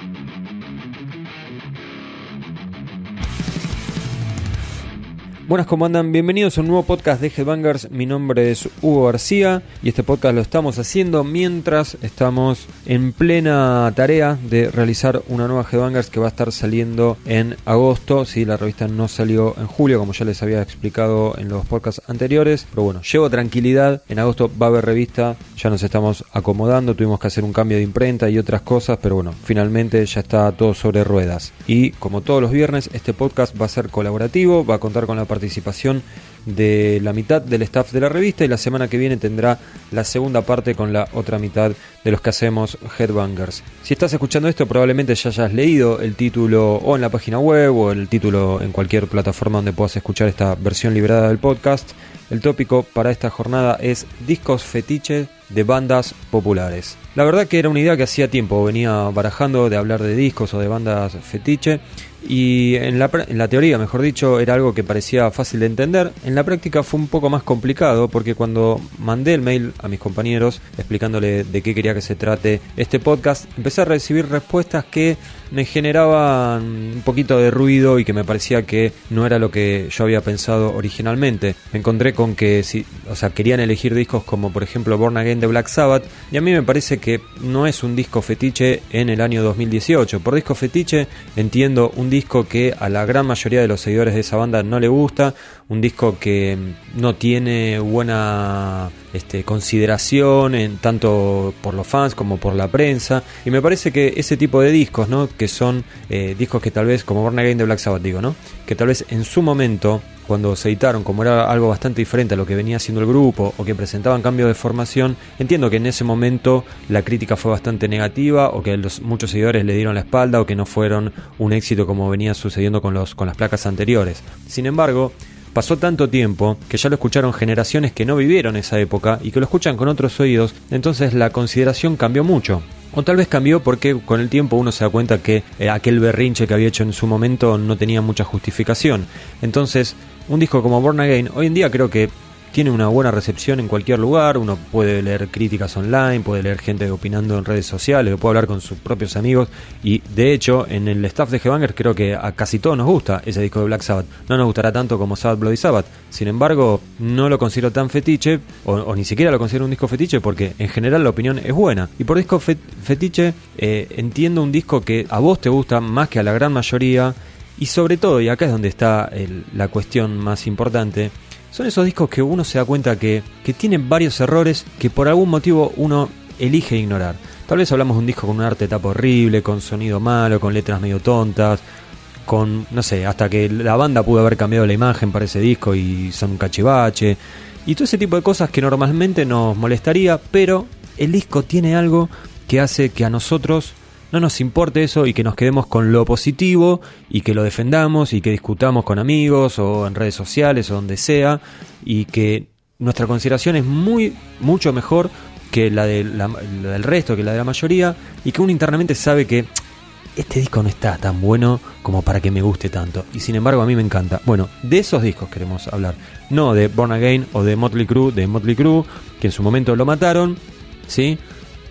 Thank you. Buenas, ¿cómo andan? Bienvenidos a un nuevo podcast de Headbangers. Mi nombre es Hugo García y este podcast lo estamos haciendo mientras estamos en plena tarea de realizar una nueva Headbangers que va a estar saliendo en agosto. Si la revista no salió en julio, como ya les había explicado en los podcasts anteriores. Pero bueno, llevo tranquilidad. En agosto va a haber revista. Ya nos estamos acomodando. Tuvimos que hacer un cambio de imprenta y otras cosas. Pero bueno, finalmente ya está todo sobre ruedas. Y como todos los viernes, este podcast va a ser colaborativo. Va a contar con la participación de la mitad del staff de la revista y la semana que viene tendrá la segunda parte con la otra mitad de los que hacemos Headbangers. Si estás escuchando esto probablemente ya hayas leído el título o en la página web o el título en cualquier plataforma donde puedas escuchar esta versión liberada del podcast. El tópico para esta jornada es discos fetiches de bandas populares. La verdad que era una idea que hacía tiempo venía barajando de hablar de discos o de bandas fetiche y en la, en la, teoría, mejor dicho, era algo que parecía fácil de entender. En la práctica fue un poco más complicado porque cuando mandé el mail a mis compañeros explicándole de qué quería que se trate este podcast, empecé a recibir respuestas que me generaban un poquito de ruido y que me parecía que no era lo que yo había pensado originalmente. Me encontré con que si, o sea, querían elegir discos como por ejemplo Born Again de Black Sabbath y a mí me parece que no es un disco fetiche en el año 2018. Por disco fetiche entiendo un disco que a la gran mayoría de los seguidores de esa banda no le gusta, un disco que no tiene buena este, consideración en, tanto por los fans como por la prensa y me parece que ese tipo de discos, ¿no? que son eh, discos que tal vez, como Born Again de Black Sabbath digo, ¿no? que tal vez en su momento cuando se editaron, como era algo bastante diferente a lo que venía haciendo el grupo o que presentaban cambio de formación, entiendo que en ese momento la crítica fue bastante negativa o que los, muchos seguidores le dieron la espalda o que no fueron un éxito como venía sucediendo con, los, con las placas anteriores. Sin embargo, pasó tanto tiempo que ya lo escucharon generaciones que no vivieron esa época y que lo escuchan con otros oídos, entonces la consideración cambió mucho. O tal vez cambió porque con el tiempo uno se da cuenta que eh, aquel berrinche que había hecho en su momento no tenía mucha justificación. Entonces un disco como Born Again, hoy en día creo que tiene una buena recepción en cualquier lugar, uno puede leer críticas online, puede leer gente opinando en redes sociales, puede hablar con sus propios amigos y de hecho en el staff de Headbangers creo que a casi todos nos gusta ese disco de Black Sabbath. No nos gustará tanto como Sabbath Bloody Sabbath, sin embargo no lo considero tan fetiche o, ni siquiera lo considero un disco fetiche porque en general la opinión es buena. Y por disco fetiche eh, entiendo un disco que a vos te gusta más que a la gran mayoría y sobre todo, y acá es donde está la cuestión más importante, son esos discos que uno se da cuenta que, que tienen varios errores que por algún motivo uno elige ignorar. Tal vez hablamos de un disco con un arte tapa horrible, con sonido malo, con letras medio tontas, con, no sé, hasta que la banda pudo haber cambiado la imagen para ese disco y son un cachivache. Y todo ese tipo de cosas que normalmente nos molestaría, pero el disco tiene algo que hace que a nosotros no nos importe eso y que nos quedemos con lo positivo y que lo defendamos y que discutamos con amigos o en redes sociales o donde sea y que nuestra consideración es muy mucho mejor que la, de la, del resto, que la de la mayoría y que uno internamente sabe que este disco no está tan bueno como para que me guste tanto y sin embargo a mí me encanta. Bueno, de esos discos queremos hablar, no de Born Again o de Motley Crue, de Motley Crue que en su momento lo mataron, ¿sí?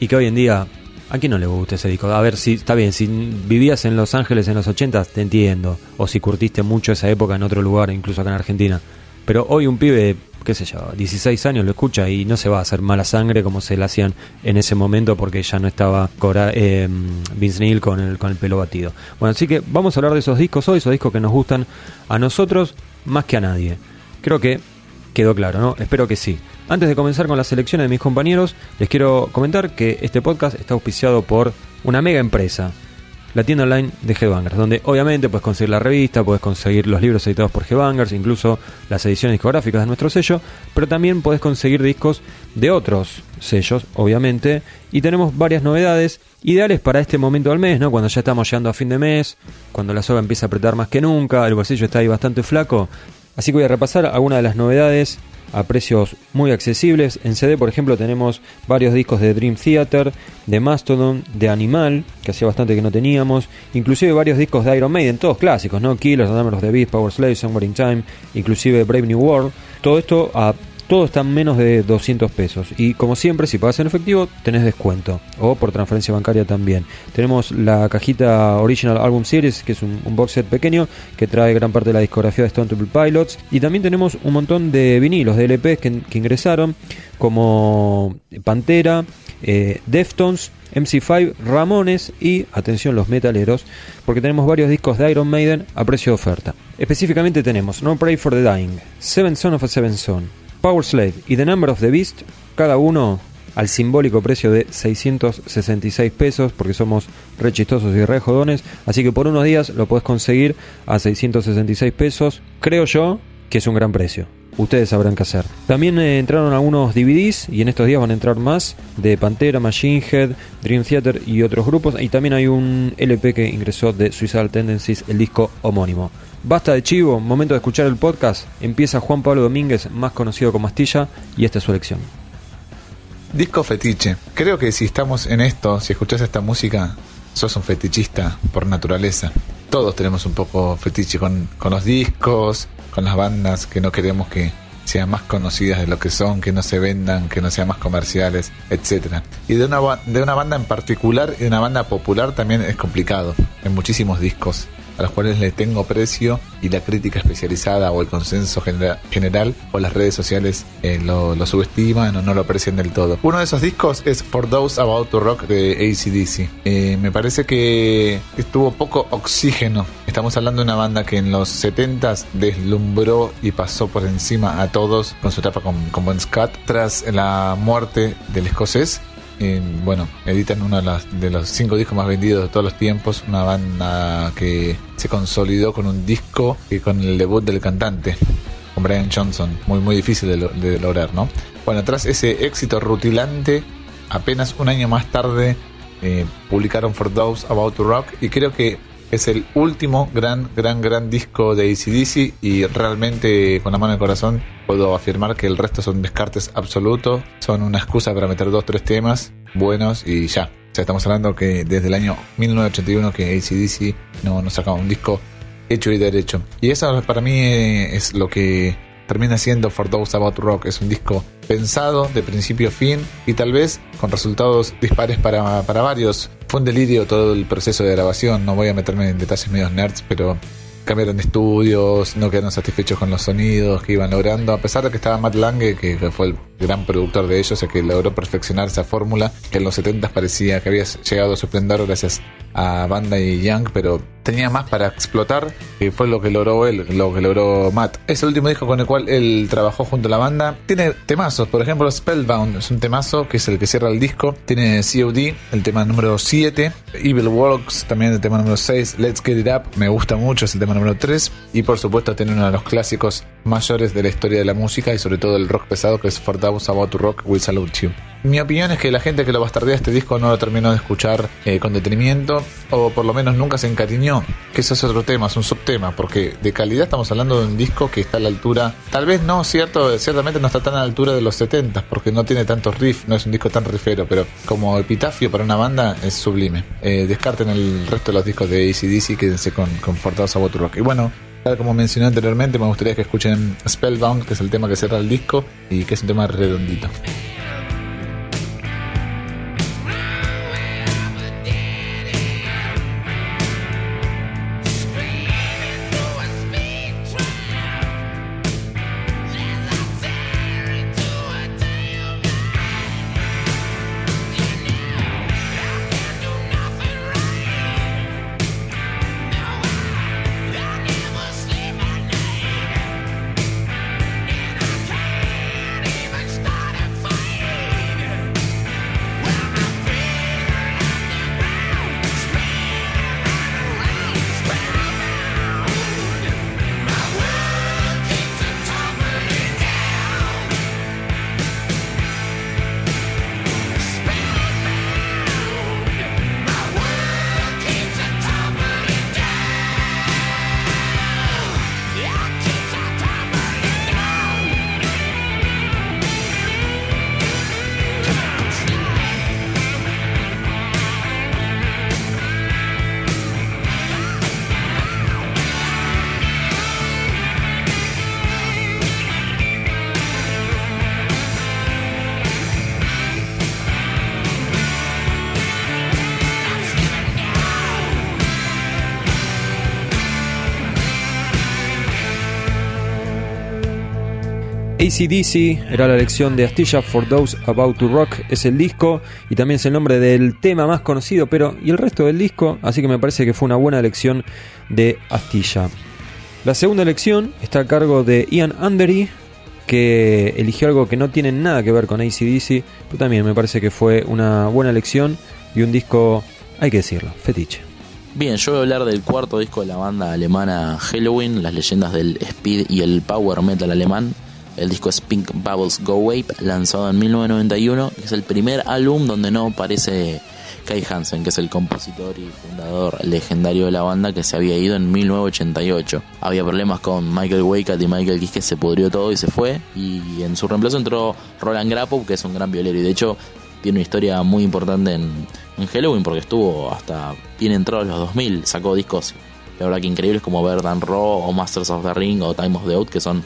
Y que hoy en día ¿A quién no le gusta ese disco? A ver, si está bien, si vivías en Los Ángeles en los 80, te entiendo. O si curtiste mucho esa época en otro lugar, incluso acá en Argentina. Pero hoy un pibe, qué sé yo, 16 años lo escucha y no se va a hacer mala sangre como se le hacían en ese momento porque ya no estaba Cora, eh, Vince Neil con el, con el pelo batido. Bueno, así que vamos a hablar de esos discos hoy, esos discos que nos gustan a nosotros más que a nadie. Creo que quedó claro, ¿no? Espero que sí. Antes de comenzar con las selecciones de mis compañeros, les quiero comentar que este podcast está auspiciado por una mega empresa, la tienda online de Headbangers, donde obviamente puedes conseguir la revista, puedes conseguir los libros editados por Headbangers, incluso las ediciones discográficas de nuestro sello, pero también puedes conseguir discos de otros sellos, obviamente, y tenemos varias novedades ideales para este momento del mes, ¿no? Cuando ya estamos llegando a fin de mes, cuando la soga empieza a apretar más que nunca, el bolsillo está ahí bastante flaco, así que voy a repasar algunas de las novedades a precios muy accesibles. En CD, por ejemplo, tenemos varios discos de Dream Theater, de Mastodon, de Animal, que hacía bastante que no teníamos, inclusive varios discos de Iron Maiden, todos clásicos, ¿no? Killers, Number of the Beast, Power Slave, Somewhere in Time, inclusive Brave New World. Todo esto a todo está en menos de 200 pesos. Y como siempre, si pagas en efectivo, tenés descuento. O por transferencia bancaria también. Tenemos la cajita Original Album Series, que es un, box set pequeño que trae gran parte de la discografía de Stone Temple Pilots. Y también tenemos un montón de vinilos, de LPs que, ingresaron, como Pantera, eh, Deftones, MC5, Ramones y, atención, los metaleros, porque tenemos varios discos de Iron Maiden a precio de oferta. Específicamente tenemos No Pray for the Dying, Seven Son of a Seven Son, Power Slave y The Number of the Beast, cada uno al simbólico precio de 666 pesos, porque somos re chistosos y re jodones, así que por unos días lo puedes conseguir a 666 pesos, creo yo que es un gran precio ustedes sabrán qué hacer. También eh, entraron algunos DVDs y en estos días van a entrar más de Pantera, Machine Head, Dream Theater y otros grupos. Y también hay un LP que ingresó de Suicidal Tendencies, el disco homónimo. Basta de chivo, momento de escuchar el podcast. Empieza Juan Pablo Domínguez, más conocido como Astilla, y esta es su elección. Disco fetiche. Creo que si estamos en esto, si escuchas esta música, sos un fetichista por naturaleza. Todos tenemos un poco fetiche con, con los discos, con las bandas que no queremos que sean más conocidas de lo que son, que no se vendan, que no sean más comerciales, etcétera. Y de una, de una banda en particular y de una banda popular también es complicado. En muchísimos discos a los cuales le tengo precio y la crítica especializada o el consenso general o las redes sociales eh, lo, subestiman o no lo aprecian del todo. Uno de esos discos es For Those About to Rock de ACDC. Eh, me parece que estuvo poco oxígeno. Estamos hablando de una banda que en los 70s deslumbró y pasó por encima a todos con su etapa con, con Bon Scott tras la muerte del escocés bueno, editan uno de los, cinco discos más vendidos de todos los tiempos, una banda que se consolidó con un disco y con el debut del cantante, con Brian Johnson, muy muy difícil de, lograr, ¿no? Bueno, tras ese éxito rutilante, apenas un año más tarde eh, publicaron For Those About to Rock y creo que es el último gran, gran, gran disco de ACDC y realmente con la mano en el corazón puedo afirmar que el resto son descartes absolutos, son una excusa para meter dos, tres temas buenos y ya. O sea, estamos hablando que desde el año 1981 que ACDC no, no sacaba un disco hecho y derecho. Y eso para mí es lo que termina siendo For Those About Rock. Es un disco pensado de principio a fin y tal vez con resultados dispares para, para varios. Fue un delirio todo el proceso de grabación, no voy a meterme en detalles medios nerds, pero cambiaron de estudios, no quedaron satisfechos con los sonidos que iban logrando, a pesar de que estaba Matt Lange, que fue el gran productor de ellos, el que logró perfeccionar esa fórmula, que en los 70 parecía que había llegado a su esplendor gracias a Banda y Young, pero tenía más para explotar, y fue lo que logró él, lo que logró Matt. Es el último disco con el cual él trabajó junto a la banda. Tiene temazos, por ejemplo, Spellbound es un temazo que es el que cierra el disco. Tiene COD, el tema número 7. Evil Works, también el tema número 6. Let's Get It Up, me gusta mucho, es el tema número 3. Y por supuesto, tiene uno de los clásicos mayores de la historia de la música y sobre todo el rock pesado que es For Those About to Rock, We Salute You. Mi opinión es que la gente que lo bastardea este disco no lo terminó de escuchar eh, con detenimiento o por lo menos nunca se encariñó, que eso es otro tema, es un subtema, porque de calidad estamos hablando de un disco que está a la altura, tal vez no, cierto, ciertamente no está tan a la altura de los 70 porque no tiene tantos riffs, no es un disco tan riffero, pero como epitafio para una banda es sublime. Eh, descarten el resto de los discos de ACDC quédense con, con Fortados a Rock. Y bueno, Tal como mencioné anteriormente, me gustaría que escuchen Spellbound, que es el tema que cierra el disco y que es un tema redondito. ACDC era la lección de Astilla For Those About to Rock, es el disco y también es el nombre del tema más conocido, pero ¿y el resto del disco? Así que me parece que fue una buena elección de Astilla. La segunda elección está a cargo de Ian Andery, que eligió algo que no tiene nada que ver con ACDC, pero también me parece que fue una buena elección y un disco, hay que decirlo, fetiche. Bien, yo voy a hablar del cuarto disco de la banda alemana Halloween, las leyendas del speed y el power metal alemán. El disco es Pink Bubbles Go Wave, lanzado en 1991, que es el primer álbum donde no aparece Kai Hansen, que es el compositor y fundador legendario de la banda que se había ido en 1988. Había problemas con Michael Weikat y Michael Kiske, se pudrió todo y se fue. Y en su reemplazo entró Roland Grappow, que es un gran violero y de hecho tiene una historia muy importante en, en Halloween porque estuvo hasta bien entrado en los 2000, sacó discos, la verdad que increíbles como Verdan Raw o Masters of the Ring o Time of the Out que son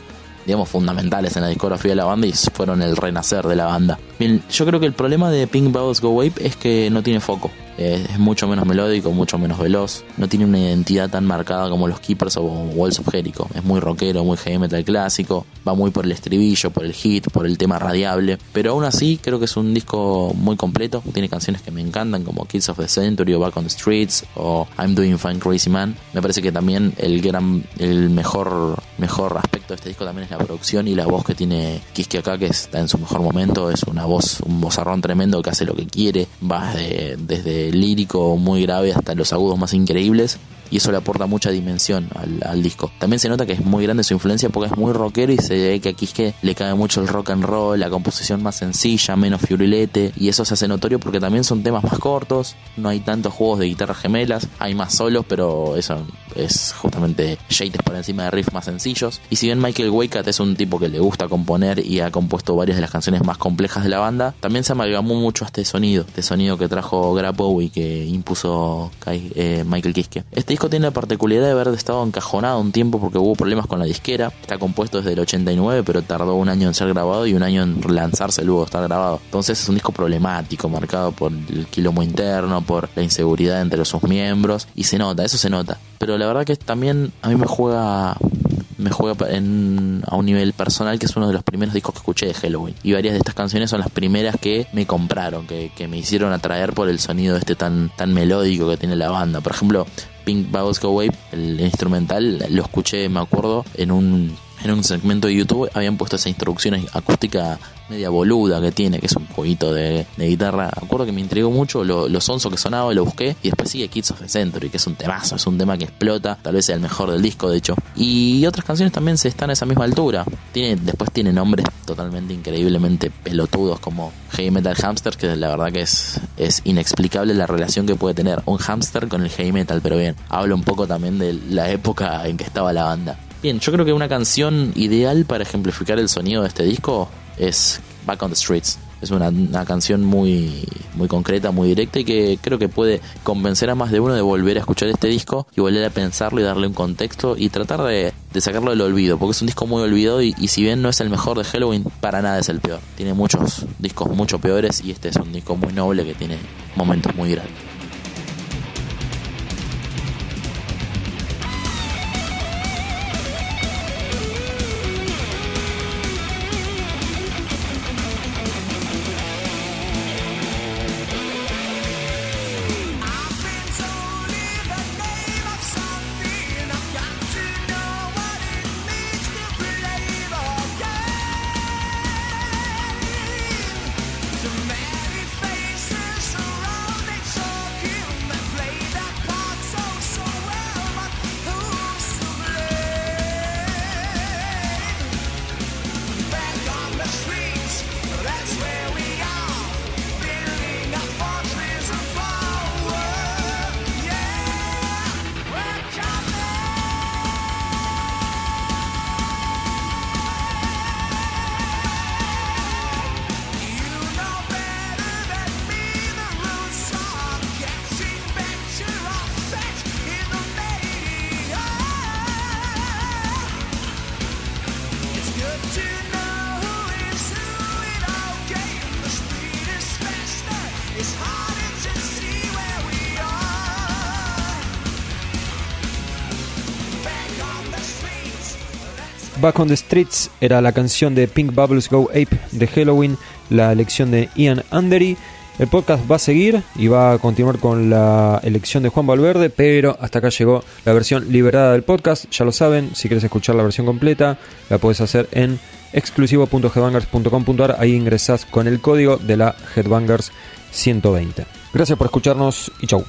fundamentales en la discografía de la banda y fueron el renacer de la banda. Bien, yo creo que el problema de Pink Bubbles Go Wave es que no tiene foco es mucho menos melódico, mucho menos veloz. No tiene una identidad tan marcada como los Keepers o Walls of Jericho. Es muy rockero, muy heavy metal clásico. Va muy por el estribillo, por el hit, por el tema radiable. Pero aún así, creo que es un disco muy completo. Tiene canciones que me encantan, como Kids of the Century o Back on the Streets o I'm Doing Fine Crazy Man. Me parece que también el gran, el mejor, mejor aspecto de este disco también es la producción y la voz que tiene Kiske acá, que está en su mejor momento. Es una voz, un vozarrón tremendo que hace lo que quiere. Va desde lírico muy grave hasta los agudos más increíbles y eso le aporta mucha dimensión al, disco. También se nota que es muy grande su influencia porque es muy rockero y se ve que es que le cae mucho el rock and roll, la composición más sencilla, menos fiurilete y eso se hace notorio porque también son temas más cortos, no hay tantos juegos de guitarras gemelas, hay más solos, pero eso es justamente shades por encima de riffs más sencillos. Y si bien Michael Weikat es un tipo que le gusta componer y ha compuesto varias de las canciones más complejas de la banda, también se amalgamó mucho a este sonido, este sonido que trajo Grappo y que impuso eh, Michael Kiske. Este disco tiene la particularidad de haber estado encajonado un tiempo porque hubo problemas con la disquera. Está compuesto desde el 89, pero tardó un año en ser grabado y un año en lanzarse luego de estar grabado. Entonces es un disco problemático, marcado por el quilombo interno, por la inseguridad entre sus miembros. Y se nota, eso se nota. Pero la verdad que también a mí me juega me juega en, a un nivel personal, que es uno de los primeros discos que escuché de Halloween. Y varias de estas canciones son las primeras que me compraron, que, que me hicieron atraer por el sonido este tan, tan melódico que tiene la banda. Por ejemplo, Pink Bubbles Go Wave, el instrumental, lo escuché, me acuerdo, en un en un segmento de YouTube habían puesto esa introducción acústica media boluda que tiene, que es un jueguito de, guitarra. Acuerdo que me intrigó mucho lo, lo que sonaba, lo busqué. Y después sigue Kids of the Century, que es un temazo, es un tema que explota. Tal vez sea el mejor del disco, de hecho. Y otras canciones también se están a esa misma altura. Tiene, después tiene nombres totalmente increíblemente pelotudos como Heavy Metal Hamster, que la verdad que es, es inexplicable la relación que puede tener un hamster con el heavy metal. Pero bien, hablo un poco también de la época en que estaba la banda. Bien, yo creo que una canción ideal para ejemplificar el sonido de este disco es Back on the Streets. Es una, canción muy, muy concreta, muy directa y que creo que puede convencer a más de uno de volver a escuchar este disco y volver a pensarlo y darle un contexto y tratar de, sacarlo del olvido, porque es un disco muy olvidado y, y, si bien no es el mejor de Halloween, para nada es el peor. Tiene muchos discos mucho peores y este es un disco muy noble que tiene momentos muy grandes. Back on the Streets era la canción de Pink Bubbles Go Ape de Halloween, la elección de Ian Andery. El podcast va a seguir y va a continuar con la elección de Juan Valverde, pero hasta acá llegó la versión liberada del podcast. Ya lo saben, si quieres escuchar la versión completa, la puedes hacer en exclusivo.headbangers.com.ar. Ahí ingresás con el código de la Headbangers 120. Gracias por escucharnos y chau.